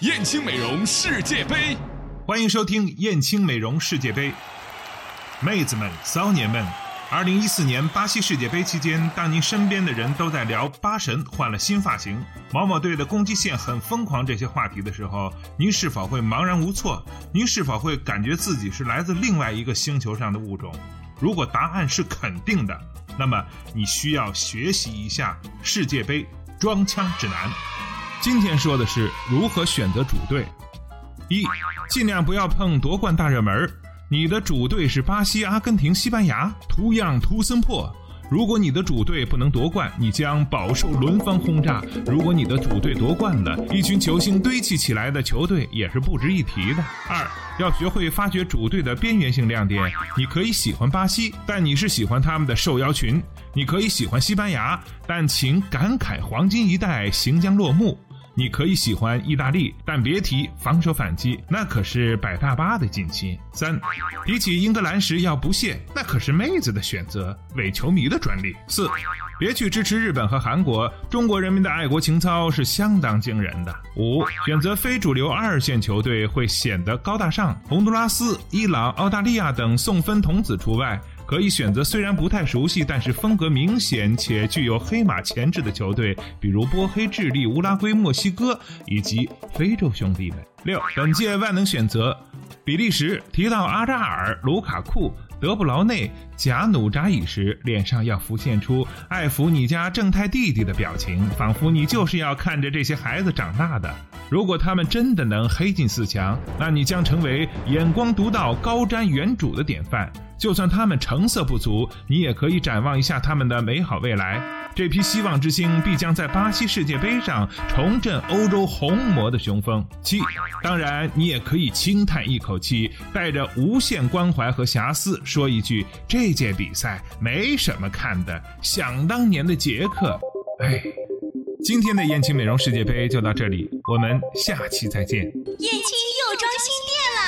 燕青美容世界杯，欢迎收听燕青美容世界杯。妹子们、骚年们，二零一四年巴西世界杯期间，当您身边的人都在聊巴神换了新发型、某某队的攻击线很疯狂这些话题的时候，您是否会茫然无措？您是否会感觉自己是来自另外一个星球上的物种？如果答案是肯定的，那么你需要学习一下世界杯装腔指南。今天说的是如何选择主队。一，尽量不要碰夺冠大热门儿。你的主队是巴西、阿根廷、西班牙，图样图森破。如果你的主队不能夺冠，你将饱受轮番轰炸；如果你的主队夺冠了，一群球星堆砌起来的球队也是不值一提的。二，要学会发掘主队的边缘性亮点。你可以喜欢巴西，但你是喜欢他们的受邀群；你可以喜欢西班牙，但请感慨黄金一代行将落幕。你可以喜欢意大利，但别提防守反击，那可是摆大巴的近期。三，比起英格兰时要不屑，那可是妹子的选择，伪球迷的专利。四，别去支持日本和韩国，中国人民的爱国情操是相当惊人的。五，选择非主流二线球队会显得高大上，洪都拉斯、伊朗、澳大利亚等送分童子除外。可以选择虽然不太熟悉，但是风格明显且具有黑马潜质的球队，比如波黑、智利、乌拉圭、墨西哥以及非洲兄弟们。六，本届万能选择，比利时提到阿扎尔、卢卡库、德布劳内、贾努扎伊时，脸上要浮现出爱抚你家正太弟弟的表情，仿佛你就是要看着这些孩子长大的。如果他们真的能黑进四强，那你将成为眼光独到、高瞻远瞩的典范。就算他们成色不足，你也可以展望一下他们的美好未来。这批希望之星必将在巴西世界杯上重振欧洲红魔的雄风。七，当然你也可以轻叹一口气，带着无限关怀和遐思说一句：这届比赛没什么看的，想当年的捷克。哎，今天的燕青美容世界杯就到这里，我们下期再见。燕青又装新店了！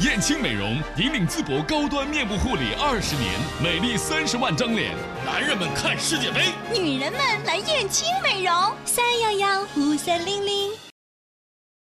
燕青美容引领淄博高端面部护理二十年，美丽三十万张脸。男人们看世界杯，女人们来燕青美容，三幺幺五三零零。